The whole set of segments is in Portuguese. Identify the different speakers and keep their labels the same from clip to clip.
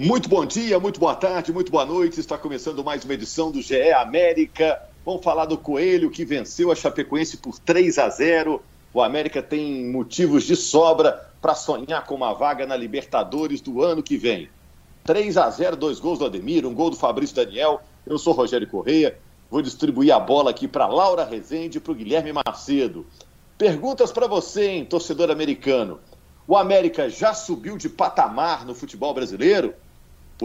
Speaker 1: Muito bom dia, muito boa tarde, muito boa noite. Está começando mais uma edição do GE América. Vamos falar do Coelho que venceu a Chapecoense por 3 a 0. O América tem motivos de sobra para sonhar com uma vaga na Libertadores do ano que vem. 3 a 0, dois gols do Ademir, um gol do Fabrício Daniel. Eu sou Rogério Correia. Vou distribuir a bola aqui para Laura Rezende e para o Guilherme Macedo. Perguntas para você, hein, torcedor americano. O América já subiu de patamar no futebol brasileiro?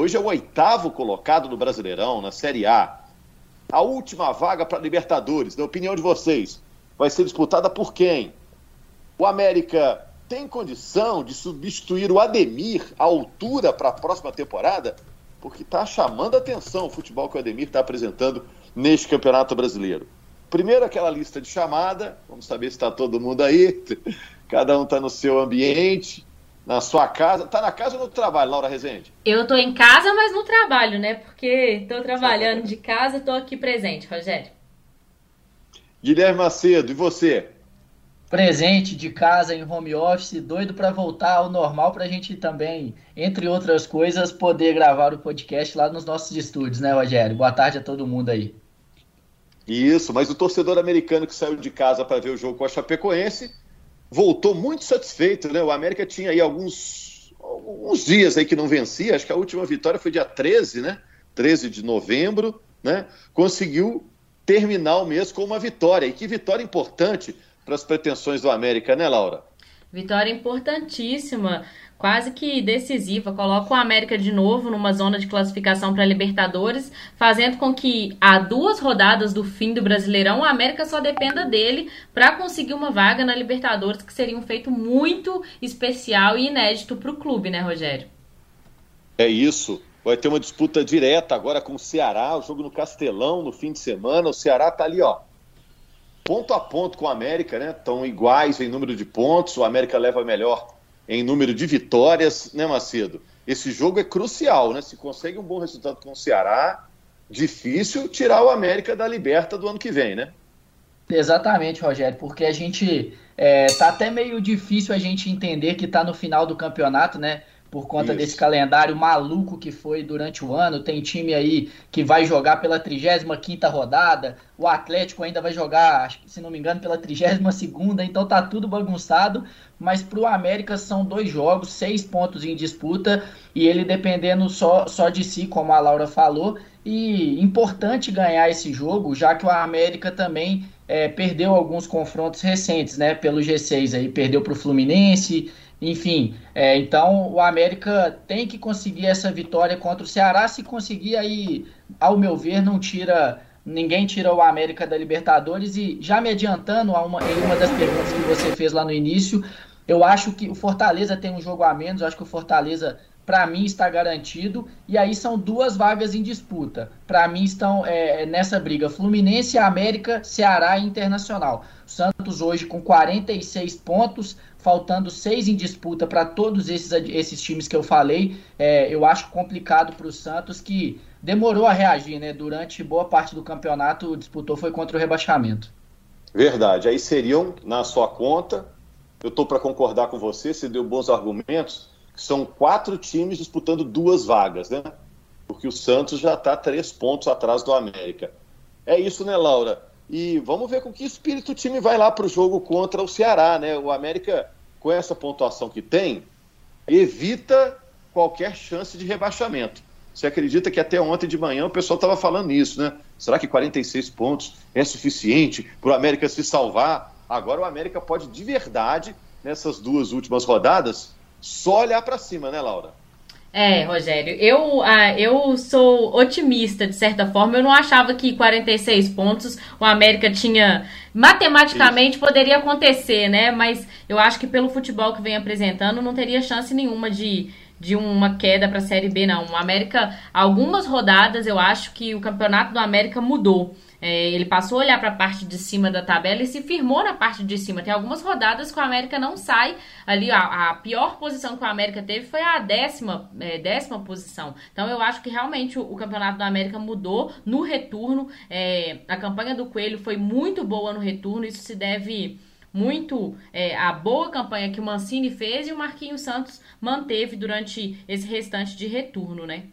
Speaker 1: Hoje é o oitavo colocado no Brasileirão, na Série A. A última vaga para Libertadores, na opinião de vocês, vai ser disputada por quem? O América tem condição de substituir o Ademir à altura para a próxima temporada? Porque está chamando atenção o futebol que o Ademir está apresentando neste Campeonato Brasileiro. Primeiro aquela lista de chamada, vamos saber se está todo mundo aí, cada um está no seu ambiente na sua casa. Tá na casa ou no trabalho, Laura Rezende?
Speaker 2: Eu tô em casa, mas no trabalho, né? Porque tô trabalhando de casa, tô aqui presente, Rogério.
Speaker 1: Guilherme Macedo, e você?
Speaker 3: Presente de casa em home office, doido para voltar ao normal para a gente também, entre outras coisas, poder gravar o podcast lá nos nossos estúdios, né, Rogério? Boa tarde a todo mundo aí.
Speaker 1: Isso, mas o torcedor americano que saiu de casa para ver o jogo com a Chapecoense voltou muito satisfeito, né? O América tinha aí alguns, alguns dias aí que não vencia, acho que a última vitória foi dia 13, né? 13 de novembro, né? Conseguiu terminar o mês com uma vitória. E que vitória importante para as pretensões do América, né, Laura?
Speaker 2: Vitória importantíssima quase que decisiva, coloca o América de novo numa zona de classificação para Libertadores, fazendo com que a duas rodadas do fim do Brasileirão, o América só dependa dele para conseguir uma vaga na Libertadores, que seria um feito muito especial e inédito para o clube, né, Rogério?
Speaker 1: É isso. Vai ter uma disputa direta agora com o Ceará, o jogo no Castelão no fim de semana. O Ceará tá ali, ó, ponto a ponto com o América, né? Estão iguais em número de pontos. O América leva melhor em número de vitórias, né, Macedo? Esse jogo é crucial, né? Se consegue um bom resultado com o Ceará, difícil tirar o América da liberta do ano que vem, né?
Speaker 3: Exatamente, Rogério, porque a gente é, tá até meio difícil a gente entender que tá no final do campeonato, né? Por conta Isso. desse calendário maluco que foi durante o ano. Tem time aí que vai jogar pela 35ª rodada, o Atlético ainda vai jogar, se não me engano, pela 32ª, então tá tudo bagunçado, mas pro América são dois jogos, seis pontos em disputa, e ele dependendo só, só de si, como a Laura falou, e importante ganhar esse jogo, já que o América também é, perdeu alguns confrontos recentes, né, pelo G6 aí, perdeu pro Fluminense, enfim, é, então o América tem que conseguir essa vitória contra o Ceará. Se conseguir, aí, ao meu ver, não tira. Ninguém tira o América da Libertadores. E já me adiantando a uma, em uma das perguntas que você fez lá no início, eu acho que o Fortaleza tem um jogo a menos. Eu acho que o Fortaleza para mim está garantido. E aí são duas vagas em disputa. Para mim estão é, nessa briga Fluminense, América, Ceará e Internacional. Santos hoje com 46 pontos, faltando seis em disputa para todos esses, esses times que eu falei. É, eu acho complicado para o Santos que demorou a reagir, né? Durante boa parte do campeonato disputou foi contra o rebaixamento.
Speaker 1: Verdade. Aí seriam na sua conta. Eu estou para concordar com você. Você deu bons argumentos são quatro times disputando duas vagas, né? Porque o Santos já está três pontos atrás do América. É isso, né, Laura? E vamos ver com que espírito o time vai lá para o jogo contra o Ceará, né? O América, com essa pontuação que tem, evita qualquer chance de rebaixamento. Você acredita que até ontem de manhã o pessoal estava falando isso, né? Será que 46 pontos é suficiente para o América se salvar? Agora o América pode de verdade, nessas duas últimas rodadas, só olhar para cima, né, Laura?
Speaker 2: É, Rogério, eu, ah, eu sou otimista de certa forma. Eu não achava que 46 pontos o América tinha. Matematicamente Isso. poderia acontecer, né? Mas eu acho que pelo futebol que vem apresentando, não teria chance nenhuma de, de uma queda para a Série B, não. O América, algumas rodadas, eu acho que o campeonato do América mudou. É, ele passou a olhar para a parte de cima da tabela e se firmou na parte de cima. Tem algumas rodadas que o América não sai ali. A, a pior posição que o América teve foi a décima, é, décima posição. Então eu acho que realmente o, o campeonato do América mudou no retorno. É, a campanha do Coelho foi muito boa no retorno. Isso se deve muito é, a boa campanha que o Mancini fez e o Marquinhos Santos manteve durante esse restante de retorno, né?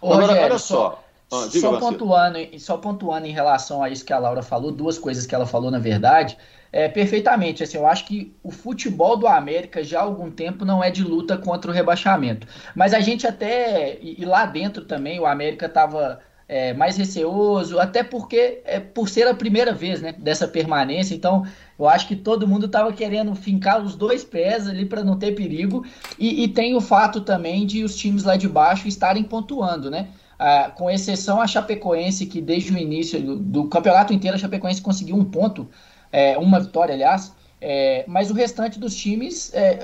Speaker 3: Ô, Rogério, olha só. Ah, só, pontuando, só pontuando em relação a isso que a Laura falou, duas coisas que ela falou, na verdade, é, perfeitamente. Assim, eu acho que o futebol do América já há algum tempo não é de luta contra o rebaixamento. Mas a gente até, e, e lá dentro também, o América estava é, mais receoso, até porque é por ser a primeira vez né, dessa permanência, então eu acho que todo mundo estava querendo fincar os dois pés ali para não ter perigo, e, e, tem o fato também de os times lá de baixo estarem pontuando, né? Ah, com exceção a Chapecoense, que desde o início do, do campeonato inteiro a Chapecoense conseguiu um ponto, é, uma vitória, aliás, é, mas o restante dos times é,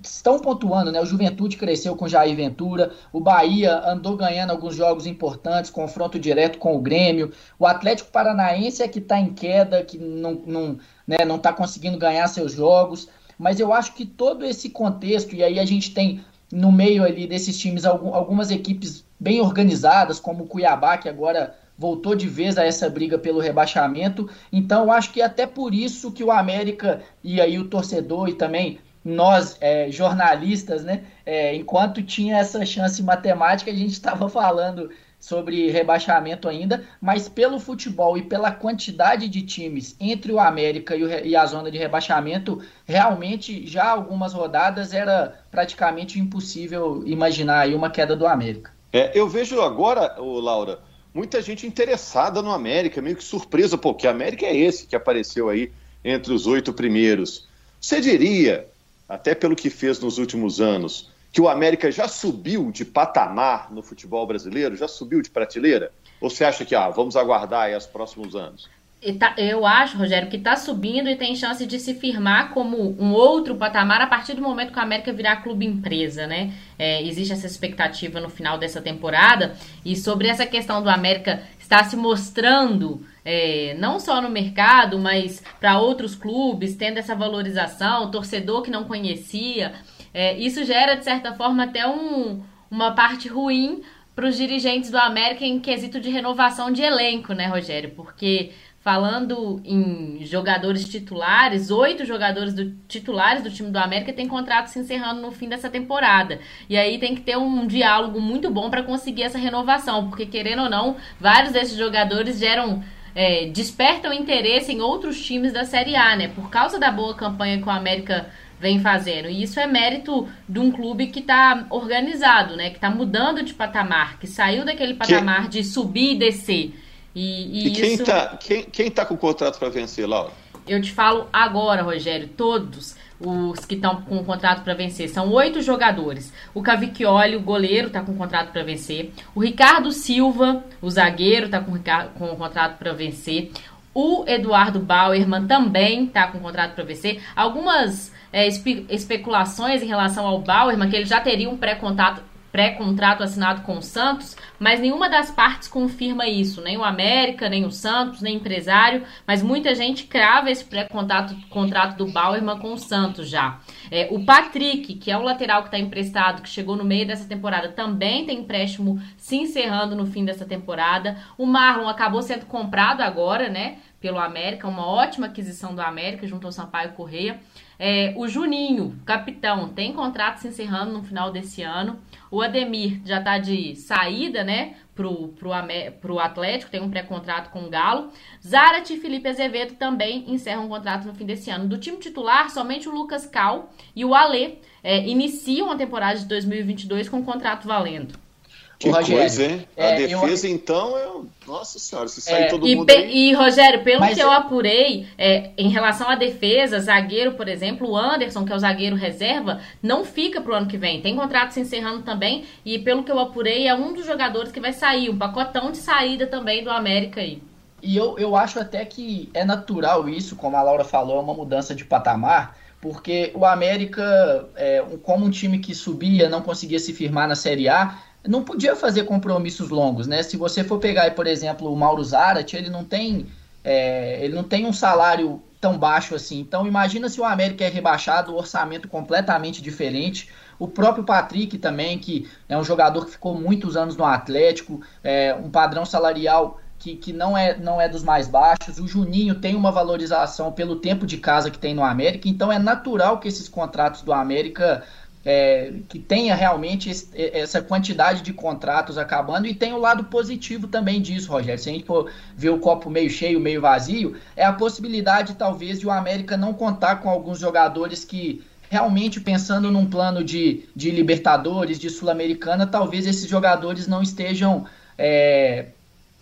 Speaker 3: estão pontuando, né? O Juventude cresceu com Jair Ventura, o Bahia andou ganhando alguns jogos importantes, confronto direto com o Grêmio, o Atlético Paranaense é que está em queda, que não está não, né, não tá conseguindo ganhar seus jogos, mas eu acho que todo esse contexto, e aí a gente tem no meio ali desses times algumas equipes bem organizadas, como o Cuiabá, que agora voltou de vez a essa briga pelo rebaixamento. Então, acho que até por isso que o América e aí o torcedor e também nós, é, jornalistas, né, é, enquanto tinha essa chance matemática, a gente estava falando sobre rebaixamento ainda, mas pelo futebol e pela quantidade de times entre o América e, o, e, a zona de rebaixamento, realmente já algumas rodadas era praticamente impossível imaginar aí uma queda do América.
Speaker 1: É, eu vejo agora, ô, Laura, muita gente interessada no América, meio que surpresa, porque América é esse que apareceu aí entre os oito primeiros. Você diria, até pelo que fez nos últimos anos, que o América já subiu de patamar no futebol brasileiro, já subiu de prateleira? Ou você acha que ah, vamos aguardar aí os próximos anos?
Speaker 2: Tá, eu acho, Rogério, que está subindo e tem chance de se firmar como um outro patamar a partir do momento que o América virar clube empresa, né? É, existe essa expectativa no final dessa temporada. E sobre essa questão do América estar se mostrando, é, não só no mercado, mas para outros clubes, tendo essa valorização, torcedor que não conhecia, é, isso gera, de certa forma, até um, uma parte ruim para os dirigentes do América em quesito de renovação de elenco, né, Rogério? Porque Falando em jogadores titulares, oito jogadores do, titulares do time do América têm contrato se encerrando no fim dessa temporada. E aí tem que ter um diálogo muito bom para conseguir essa renovação, porque querendo ou não, vários desses jogadores geram é, despertam interesse em outros times da Série A, né? Por causa da boa campanha que o América vem fazendo. E isso é mérito de um clube que está organizado, né? Que está mudando de patamar, que saiu daquele patamar que... de subir e descer
Speaker 1: e, e, e quem isso... tá, quem, quem tá com o contrato para vencer, Laura?
Speaker 2: Eu te falo agora, Rogério, todos os que estão com o contrato para vencer. São oito jogadores. O Cavicchioli, o goleiro, está com o contrato para vencer. O Ricardo Silva, o zagueiro, está com, com o contrato para vencer. O Eduardo Bauerman também está com o contrato para vencer. Algumas é, espe especulações em relação ao Bauerman, que ele já teria um pré-contrato pré-contrato assinado com o Santos, mas nenhuma das partes confirma isso, nem o América, nem o Santos, nem o empresário, mas muita gente crava esse pré-contrato contrato do Bauerman com o Santos já. É, o Patrick, que é o lateral que está emprestado, que chegou no meio dessa temporada, também tem empréstimo se encerrando no fim dessa temporada. O Marlon acabou sendo comprado agora, né, pelo América, uma ótima aquisição do América junto ao Sampaio Correia. É, o Juninho, capitão, tem contrato se encerrando no final desse ano. O Ademir já está de saída, né? Pro, pro, pro Atlético, tem um pré-contrato com o Galo. Zarat e Felipe Azevedo também encerram um contrato no fim desse ano. Do time titular, somente o Lucas Cal e o Alê é, iniciam a temporada de 2022 com um contrato valendo.
Speaker 1: Que Rogério, coisa, hein? É, a defesa, eu... então, eu... nossa senhora, se sair é, todo
Speaker 2: e
Speaker 1: mundo. Aí...
Speaker 2: E, Rogério, pelo Mas que eu apurei, é, em relação à defesa, zagueiro, por exemplo, o Anderson, que é o zagueiro reserva, não fica pro ano que vem. Tem contrato se encerrando também. E pelo que eu apurei, é um dos jogadores que vai sair, um pacotão de saída também do América aí.
Speaker 3: E eu, eu acho até que é natural isso, como a Laura falou, é uma mudança de patamar porque o América, é, como um time que subia, não conseguia se firmar na Série A, não podia fazer compromissos longos, né? Se você for pegar, por exemplo, o Mauro Zarat, ele não tem é, ele não tem um salário tão baixo assim. Então imagina se o América é rebaixado, o orçamento completamente diferente. O próprio Patrick também, que é um jogador que ficou muitos anos no Atlético, é, um padrão salarial que, que não, é, não é dos mais baixos. O Juninho tem uma valorização pelo tempo de casa que tem no América, então é natural que esses contratos do América é, que tenha realmente esse, essa quantidade de contratos acabando e tem o lado positivo também disso, Rogério. Se a gente for ver o copo meio cheio, meio vazio, é a possibilidade talvez de o América não contar com alguns jogadores que realmente pensando num plano de, de Libertadores, de Sul-Americana, talvez esses jogadores não estejam é,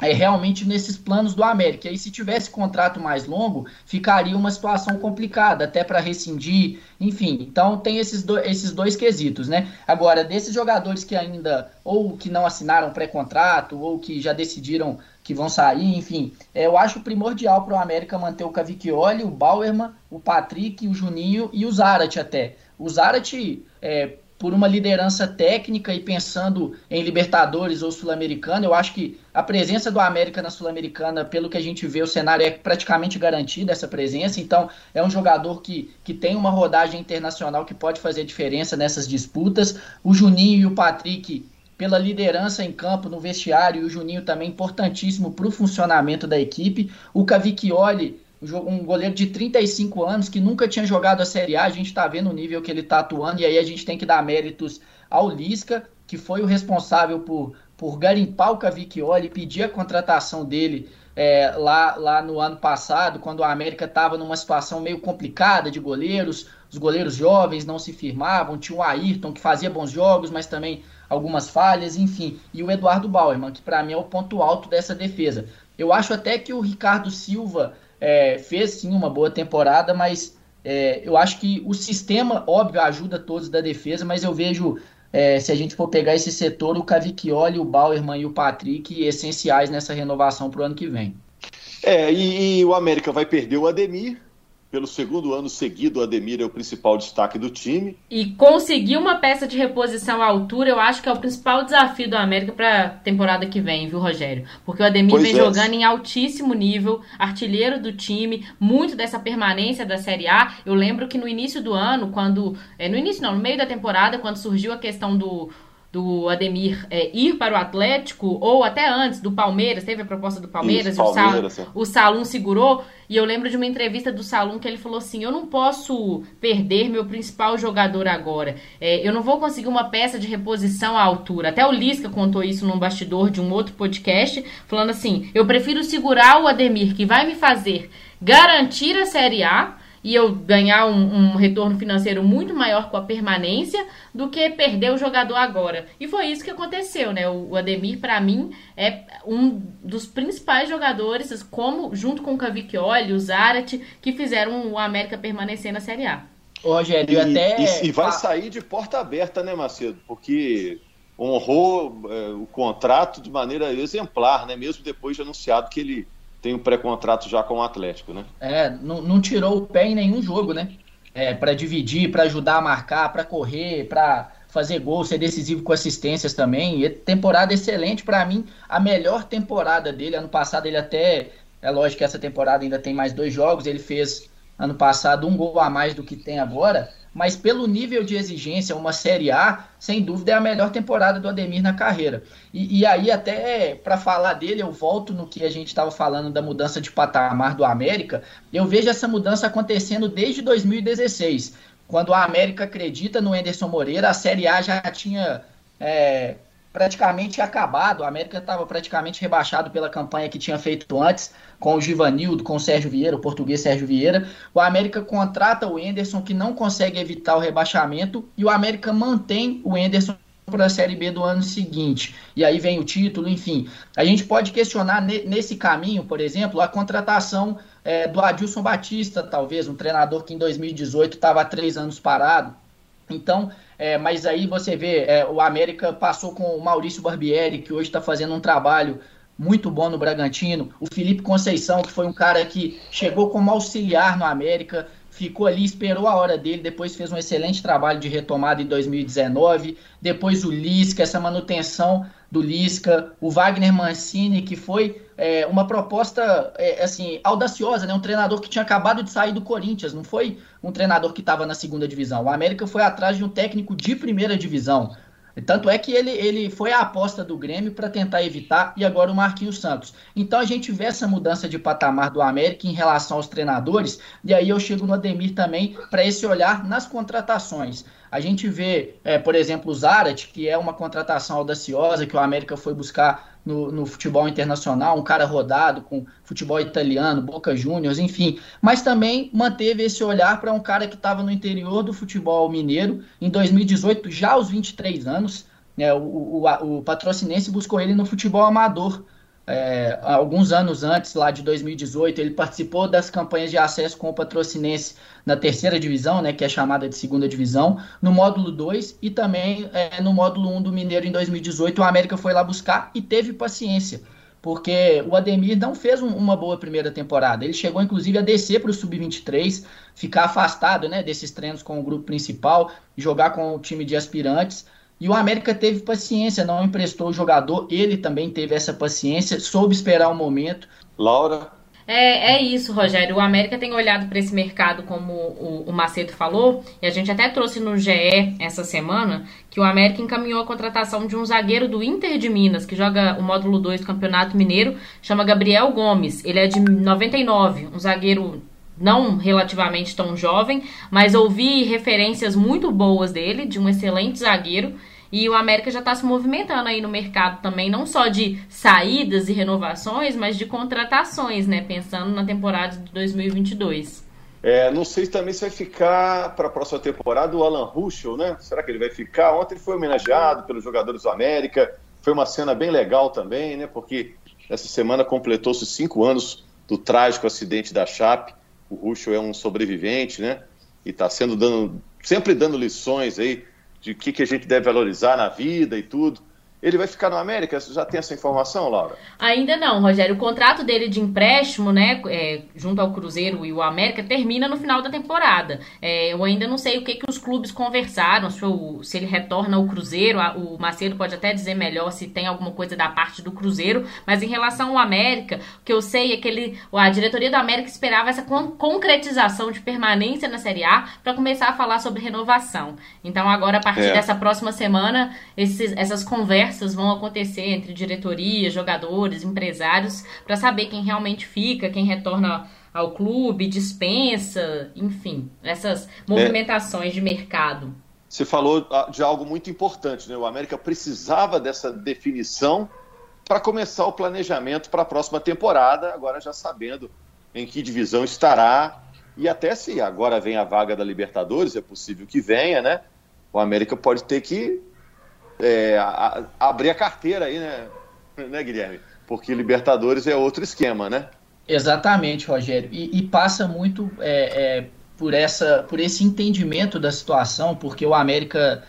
Speaker 3: é, realmente nesses planos do América. E se tivesse contrato mais longo, ficaria uma situação complicada, até para rescindir, enfim. Então tem esses, do, esses dois quesitos, né? Agora, desses jogadores que ainda, ou que não assinaram pré-contrato, ou que já decidiram que vão sair, enfim, é, eu acho primordial para o América manter o Cavicchioli, o Bauerman, o Patrick, o Juninho e o Zarate até. O Zarate, é, por uma liderança técnica e pensando em Libertadores ou Sul-Americana, eu acho que a presença do América na Sul-Americana, pelo que a gente vê, o cenário é praticamente garantido essa presença. Então, é um jogador que, que tem uma rodagem internacional que pode fazer diferença nessas disputas. O Juninho e o Patrick, pela liderança em campo, no vestiário, e o Juninho também importantíssimo para o funcionamento da equipe. O Cavicchioli um goleiro de 35 anos que nunca tinha jogado a Série A, a gente está vendo o nível que ele está atuando, e aí a gente tem que dar méritos ao Lisca, que foi o responsável por, por garimpar o Cavicchioli, pedir a contratação dele é, lá, lá no ano passado, quando a América estava numa situação meio complicada de goleiros, os goleiros jovens não se firmavam, tinha o Ayrton que fazia bons jogos, mas também algumas falhas, enfim, e o Eduardo Bauerman, que para mim é o ponto alto dessa defesa. Eu acho até que o Ricardo Silva é, fez sim uma boa temporada, mas é, eu acho que o sistema, óbvio, ajuda todos da defesa, mas eu vejo, é, se a gente for pegar esse setor, o Cavicchioli, o Bauerman e o Patrick essenciais nessa renovação para o ano que vem.
Speaker 1: É, e, e, o América vai perder o Ademir, pelo segundo ano seguido, o Ademir é o principal destaque do time.
Speaker 2: E conseguir uma peça de reposição à altura, eu acho que é o principal desafio do América para a temporada que vem, viu, Rogério? Porque o Ademir pois vem é. jogando em altíssimo nível, artilheiro do time, muito dessa permanência da Série A. Eu lembro que no início do ano, quando. É, no início, não, no meio da temporada, quando surgiu a questão do do Ademir é, ir para o Atlético, ou até antes do Palmeiras, teve a proposta do Palmeiras, Isso, e Palmeiras, o, Sal, o Salum segurou, e eu lembro de uma entrevista do Salum que ele falou assim, eu não posso perder meu principal jogador agora, é, eu não vou conseguir uma peça de reposição à altura, até o Lisca contou isso num bastidor de um outro podcast, falando assim, eu prefiro segurar o Ademir, que vai me fazer garantir a Série A, e eu ganhar um, um, retorno financeiro muito maior com a permanência do que perder o jogador agora. E foi isso que aconteceu, né? O Ademir, para mim, é um dos principais jogadores, como junto com o Cavicchioli, o Zarate, que fizeram o América permanecer na Série A.
Speaker 1: Rogério, e, até... E, e, vai sair de porta aberta, né, Macedo? Porque honrou é, o contrato de maneira exemplar, né? Mesmo depois de anunciado que ele tem um pré-contrato já com o Atlético, né?
Speaker 3: É, não, não tirou o pé em nenhum jogo, né? É, para dividir, para ajudar a marcar, para correr, para fazer gol, ser decisivo com assistências também. E temporada excelente para mim, a melhor temporada dele. Ano passado ele até, é lógico que essa temporada ainda tem mais dois jogos, ele fez ano passado um gol a mais do que tem agora, mas pelo nível de exigência, uma Série A, sem dúvida é a melhor temporada do Ademir na carreira. E, e aí, até para falar dele, eu volto no que a gente estava falando da mudança de patamar do América. Eu vejo essa mudança acontecendo desde 2016, quando a América acredita no Enderson Moreira, a Série A já tinha. É, praticamente acabado. A América estava praticamente rebaixado pela campanha que tinha feito antes com o Givanildo, com o Sérgio Vieira, o português Sérgio Vieira. O América contrata o Enderson, que não consegue evitar o rebaixamento, e o América mantém o Enderson para a Série B do ano seguinte. E aí vem o título, enfim. A gente pode questionar nesse caminho, por exemplo, a contratação é, do Adilson Batista, talvez, um treinador que em 2018 estava há três anos parado. Então, é, mas aí você vê, é, o América passou com o Maurício Barbieri, que hoje está fazendo um trabalho muito bom no Bragantino. O Felipe Conceição, que foi um cara que chegou como auxiliar no América, ficou ali, esperou a hora dele, depois fez um excelente trabalho de retomada em 2019. Depois o Lisca, essa manutenção do Lisca, o Wagner Mancini, que foi é, uma proposta é, assim audaciosa, né? Um treinador que tinha acabado de sair do Corinthians, não foi um treinador que estava na segunda divisão. O América foi atrás de um técnico de primeira divisão. Tanto é que ele, ele foi a aposta do Grêmio para tentar evitar e agora o Marquinhos Santos. Então a gente vê essa mudança de patamar do América em relação aos treinadores, e aí eu chego no Ademir também para esse olhar nas contratações. A gente vê, é, por exemplo, o Zarat, que é uma contratação audaciosa que o América foi buscar no, no, futebol internacional, um cara rodado com futebol italiano, Boca Juniors, enfim. Mas também manteve esse olhar para um cara que estava no interior do futebol mineiro em 2018, já aos 23 anos. Né, o, o, o patrocinense buscou ele no futebol amador é, alguns anos antes, lá de 2018, ele participou das campanhas de acesso com o Patrocinense na terceira divisão, né, que é chamada de segunda divisão, no módulo 2 e também é, no módulo 1 um do Mineiro em 2018. O América foi lá buscar e teve paciência, porque o Ademir não fez um, uma boa primeira temporada. Ele chegou, inclusive, a descer para o Sub-23, ficar afastado né, desses treinos com o grupo principal, jogar com o time de aspirantes. E o América teve paciência, não emprestou o jogador, ele também teve essa paciência, soube esperar o um momento.
Speaker 1: Laura?
Speaker 2: É, é isso, Rogério. O América tem olhado para esse mercado, como o, o Macedo falou, e a gente até trouxe no GE essa semana que o América encaminhou a contratação de um zagueiro do Inter de Minas, que joga o módulo 2 do Campeonato Mineiro, chama Gabriel Gomes. Ele é de 99, um zagueiro não relativamente tão jovem, mas ouvi referências muito boas dele, de um excelente zagueiro. E o América já está se movimentando aí no mercado também, não só de saídas e renovações, mas de contratações, né? Pensando na temporada de 2022.
Speaker 1: É, não sei também se vai ficar para a próxima temporada o Alan Ruschel, né? Será que ele vai ficar? Ontem ele foi homenageado pelos jogadores do América. Foi uma cena bem legal também, né? Porque essa semana completou-se cinco anos do trágico acidente da Chape o Ruxo é um sobrevivente, né? E está sendo dando, sempre dando lições aí de o que, que a gente deve valorizar na vida e tudo. Ele vai ficar no América? Você já tem essa informação, Laura?
Speaker 2: Ainda não, Rogério. O contrato dele de empréstimo, né, é, junto ao Cruzeiro e o América, termina no final da temporada. É, eu ainda não sei o que, que os clubes conversaram, se, o, se ele retorna ao Cruzeiro. O Macedo pode até dizer melhor se tem alguma coisa da parte do Cruzeiro. Mas em relação ao América, o que eu sei é que ele, a diretoria do América esperava essa con concretização de permanência na Série A para começar a falar sobre renovação. Então, agora, a partir é. dessa próxima semana, esses, essas conversas conversas vão acontecer entre diretoria, jogadores, empresários, para saber quem realmente fica, quem retorna ao clube, dispensa, enfim, essas movimentações é. de mercado.
Speaker 1: Você falou ah, de algo muito importante, né? O América precisava dessa definição para começar o planejamento para a próxima temporada, agora já sabendo em que divisão estará e até se agora vem a vaga da Libertadores, é possível que venha, né? O América pode ter que é, a, a abrir a carteira aí, né, né, Guilherme? Porque Libertadores é outro esquema, né?
Speaker 3: Exatamente, Rogério. E, e passa muito é, é, por, essa, por esse entendimento da situação, porque o América,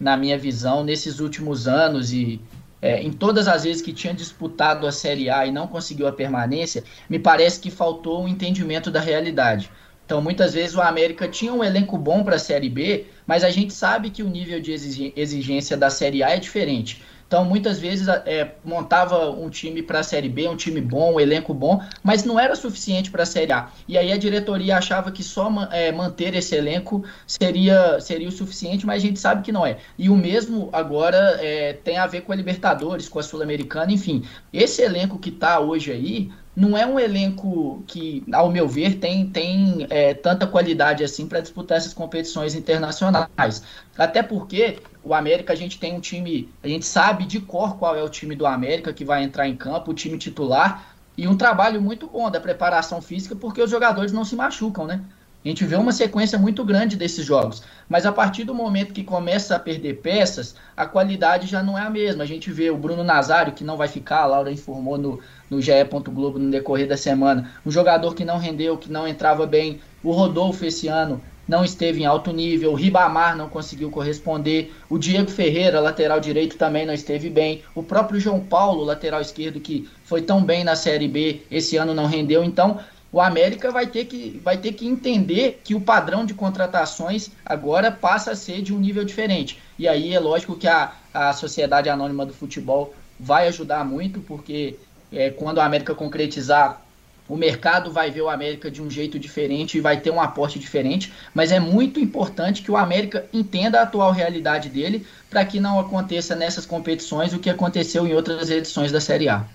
Speaker 3: na minha visão, nesses últimos anos e é, em todas as vezes que tinha disputado a Série A e não conseguiu a permanência, me parece que faltou um entendimento da realidade. Então, muitas vezes o América tinha um elenco bom para a Série B, mas a gente sabe que o nível de exigência da Série A é diferente. Então, muitas vezes é, montava um time para a Série B, um time bom, um elenco bom, mas não era suficiente para a Série A. E aí a diretoria achava que só é, manter esse elenco seria, seria o suficiente, mas a gente sabe que não é. E o mesmo agora é, tem a ver com a Libertadores, com a Sul-Americana, enfim. Esse elenco que está hoje aí não é um elenco que, ao meu ver, tem, tem é, tanta qualidade assim para disputar essas competições internacionais. Até porque o América, a gente tem um time, a gente sabe de cor qual é o time do América que vai entrar em campo, o time titular, e um trabalho muito bom da preparação física, porque os jogadores não se machucam, né? A gente vê uma sequência muito grande desses jogos. Mas a partir do momento que começa a perder peças, a qualidade já não é a mesma. A gente vê o Bruno Nazário, que não vai ficar, a Laura informou no, no GE. Globo no decorrer da semana. Um jogador que não rendeu, que não entrava bem. O Rodolfo esse ano não esteve em alto nível. O Ribamar não conseguiu corresponder. O Diego Ferreira, lateral direito, também não esteve bem. O próprio João Paulo, lateral esquerdo, que foi tão bem na Série B, esse ano não rendeu. Então o América vai ter, que, vai ter que entender que o padrão de contratações agora passa a ser de um nível diferente. E aí é lógico que a, a Sociedade Anônima do Futebol vai ajudar muito, porque é, quando a América concretizar o mercado vai ver o América de um jeito diferente e vai ter um aporte diferente, mas é muito importante que o América entenda a atual realidade dele para que não aconteça nessas competições o que aconteceu em outras edições da Série A.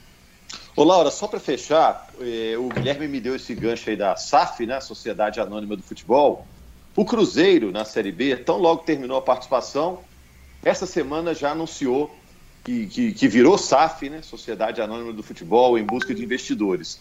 Speaker 1: Ô Laura, só para fechar, eh, o Guilherme me deu esse gancho aí da SAF, né, Sociedade Anônima do Futebol. O Cruzeiro, na Série B, tão logo terminou a participação, essa semana já anunciou que, que, que virou SAF, né, Sociedade Anônima do Futebol, em busca de investidores.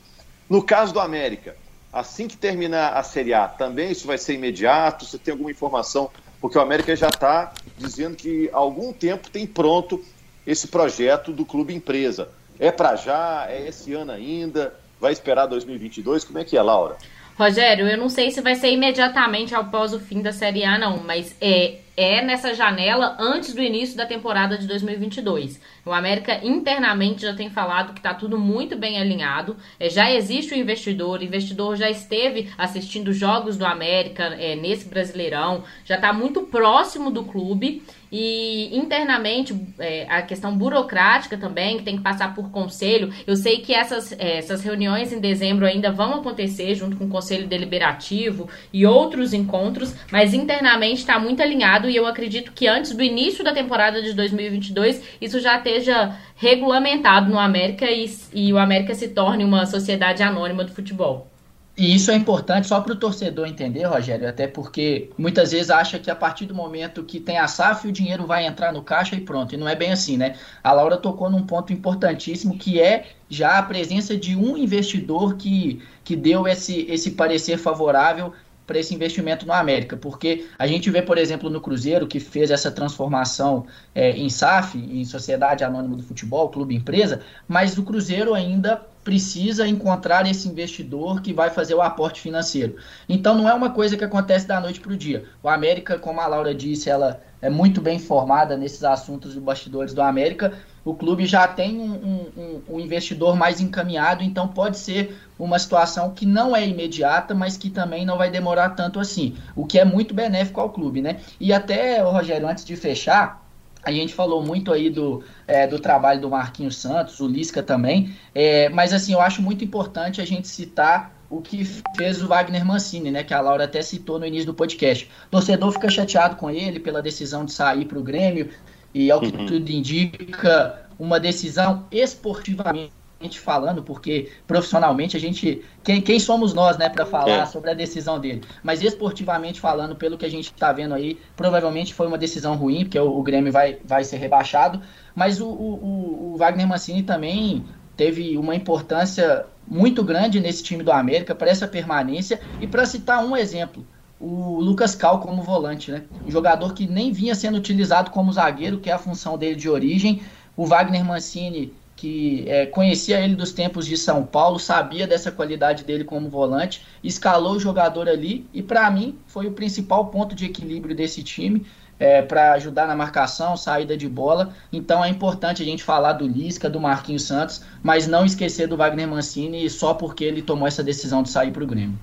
Speaker 1: No caso do América, assim que terminar a Série A, também isso vai ser imediato? Você tem alguma informação? Porque o América já está dizendo que há algum tempo tem pronto esse projeto do clube empresa. É para já? É esse ano ainda? Vai esperar 2022? Como é que é, Laura?
Speaker 2: Rogério, eu não sei se vai ser imediatamente após o fim da Série A, não, mas é, é nessa janela antes do início da temporada de 2022. O América internamente já tem falado que está tudo muito bem alinhado, é, já existe o investidor, o investidor já esteve assistindo jogos do América é, nesse Brasileirão, já está muito próximo do clube e internamente, é, a questão burocrática também, que tem que passar por conselho. Eu sei que essas, é, essas reuniões em dezembro ainda vão acontecer junto com o Conselho Deliberativo e outros encontros, mas internamente está muito alinhado e eu acredito que antes do início da temporada de 2022 isso já esteja regulamentado no América e, e o América se torne uma sociedade anônima do futebol.
Speaker 3: E isso é importante só para o torcedor entender, Rogério, até porque muitas vezes acha que a partir do momento que tem a SAF, o dinheiro vai entrar no caixa e pronto. E não é bem assim, né? A Laura tocou num ponto importantíssimo que é já a presença de um investidor que, que deu esse, esse parecer favorável para esse investimento no América, porque a gente vê, por exemplo, no Cruzeiro, que fez essa transformação é, em SAF, em Sociedade Anônima do Futebol, Clube Empresa, mas o Cruzeiro ainda precisa encontrar esse investidor que vai fazer o aporte financeiro. Então não é uma coisa que acontece da noite para o dia. O América, como a Laura disse, ela é muito bem formada nesses assuntos de bastidores do América. O clube já tem um, um, um, investidor mais encaminhado, então pode ser uma situação que não é imediata, mas que também não vai demorar tanto assim, o que é muito benéfico ao clube, né? E até, Rogério, antes de fechar, a gente falou muito aí do, é, do trabalho do Marquinhos Santos, o Lisca também, é, mas assim, eu acho muito importante a gente citar o que fez o Wagner Mancini, né, que a Laura até citou no início do podcast. O torcedor fica chateado com ele pela decisão de sair para o Grêmio, e ao que uhum. tudo indica, uma decisão esportivamente falando, porque profissionalmente a gente. Quem, quem somos nós, né, para falar é. sobre a decisão dele? Mas esportivamente falando, pelo que a gente está vendo aí, provavelmente foi uma decisão ruim, porque o, o Grêmio vai, vai ser rebaixado. Mas o, o, o Wagner Mancini também teve uma importância muito grande nesse time do América para essa permanência. E para citar um exemplo, o Lucas Cal como volante, né? Um jogador que nem vinha sendo utilizado como zagueiro, que é a função dele de origem. O Wagner Mancini que é, conhecia ele dos tempos de São Paulo, sabia dessa qualidade dele como volante, escalou o jogador ali e para mim foi o principal ponto de equilíbrio desse time é, para ajudar na marcação, saída de bola. Então é importante a gente falar do Lisca, do Marquinhos Santos, mas não esquecer do Wagner Mancini só porque ele tomou essa decisão de sair para o Grêmio.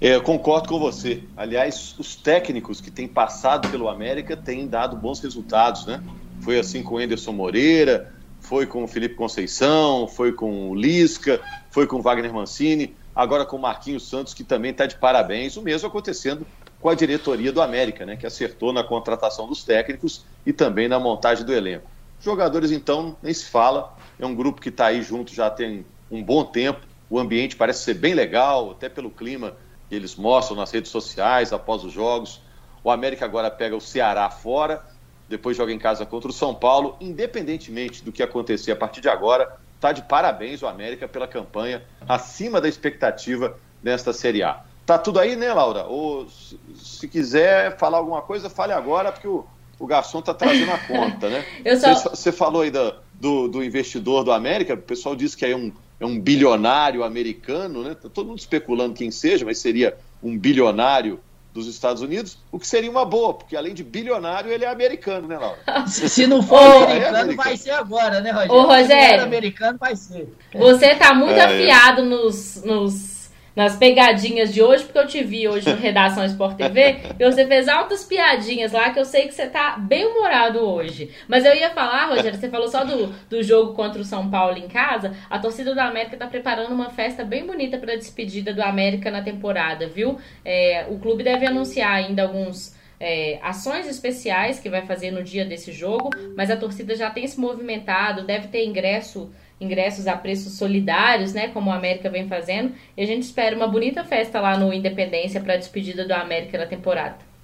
Speaker 1: É, eu concordo com você. Aliás, os técnicos que têm passado pelo América têm dado bons resultados, né? Foi assim com o Anderson Moreira, foi com o Felipe Conceição, foi com o Lisca, foi com o Wagner Mancini, agora com o Marquinhos Santos, que também está de parabéns. O mesmo acontecendo com a diretoria do América, né, que acertou na contratação dos técnicos e também na montagem do elenco. Jogadores, então, nem se fala, é um grupo que está aí junto já tem um bom tempo, o ambiente parece ser bem legal, até pelo clima que eles mostram nas redes sociais após os jogos. O América agora pega o Ceará fora depois joga em casa contra o São Paulo. Independentemente do que acontecer a partir de agora, tá de parabéns o América pela campanha acima da expectativa nesta Série A. Tá tudo aí, né, Laura? Ou se quiser falar alguma coisa, fale agora, porque o, o garçom tá trazendo a conta, né? Você só... falou aí do, do, do, investidor do América, o pessoal disse que é um, é um bilionário americano, né? Tá todo mundo especulando quem seja, mas seria um bilionário dos Estados Unidos, o que seria uma boa, porque além de bilionário, ele é americano, né, Laura?
Speaker 3: Se não for Ô, americano, é americano, vai ser agora, né, Rogério?
Speaker 2: Ô, Rogério,
Speaker 3: americano vai ser.
Speaker 2: Você tá muito é, afiado nos, nos nas pegadinhas de hoje, porque eu te vi hoje no Redação Sport TV, e você fez altas piadinhas lá, que eu sei que você tá bem humorado hoje. Mas eu ia falar, Rogério, você falou só do, do jogo contra o São Paulo em casa, a torcida do América tá preparando uma festa bem bonita para despedida do América na temporada, viu? É, o clube deve anunciar ainda alguns é, ações especiais que vai fazer no dia desse jogo, mas a torcida já tem se movimentado, deve ter ingresso ingressos a preços solidários, né, como o América vem fazendo, e a gente espera uma bonita festa lá no Independência para a despedida do América na temporada.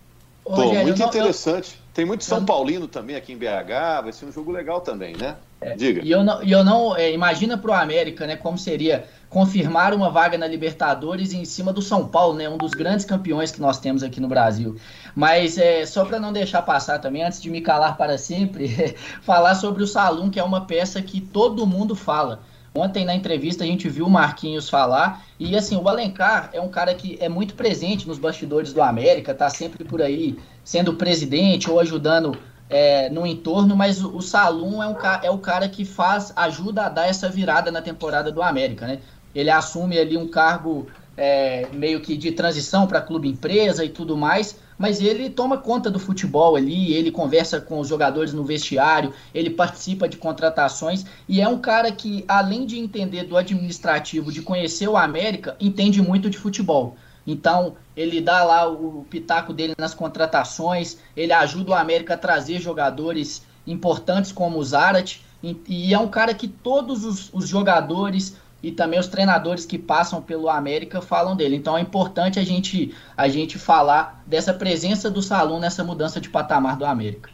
Speaker 1: Pô, muito não, interessante. Eu... Tem muito São Paulino também aqui em BH, vai ser um jogo legal também, né?
Speaker 3: É, Diga. E eu não, eu não é, imagina para o América, né, como seria confirmar uma vaga na Libertadores em cima do São Paulo, né, um dos grandes campeões que nós temos aqui no Brasil. Mas é, só para não deixar passar também, antes de me calar para sempre, falar sobre o Salum, que é uma peça que todo mundo fala. Ontem na entrevista a gente viu o Marquinhos falar e assim, o Alencar é um cara que é muito presente nos bastidores do América, tá sempre por aí sendo presidente ou ajudando é, no entorno, mas o, o Salum é, um, é o cara que faz, ajuda a dar essa virada na temporada do América, né? Ele assume ali um cargo é, meio que de transição para clube empresa e tudo mais, mas ele toma conta do futebol ali, ele conversa com os jogadores no vestiário, ele participa de contratações e é um cara que, além de entender do administrativo, de conhecer o América, entende muito de futebol. Então, ele dá lá o pitaco dele nas contratações, ele ajuda o América a trazer jogadores importantes como o Zarat, e, é um cara que todos os, os jogadores, e também os treinadores que passam pelo América falam dele. Então é importante a gente, a gente falar dessa presença do Salão nessa mudança de patamar do América.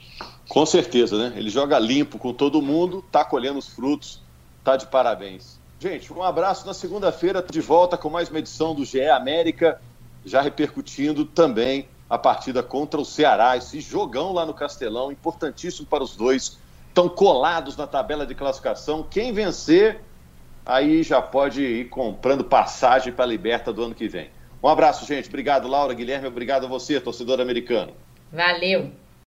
Speaker 1: Com certeza, né? Ele joga limpo com todo mundo, tá colhendo os frutos, tá de parabéns. Gente, um abraço na segunda-feira, de volta com mais uma edição do GE América, já repercutindo também a partida contra o Ceará, esse jogão lá no Castelão, importantíssimo para os dois. Estão colados na tabela de classificação. Quem vencer aí já pode ir comprando passagem para a Liberta do ano que vem. Um abraço, gente. Obrigado, Laura, Guilherme. Obrigado a você, torcedor americano.
Speaker 2: Valeu.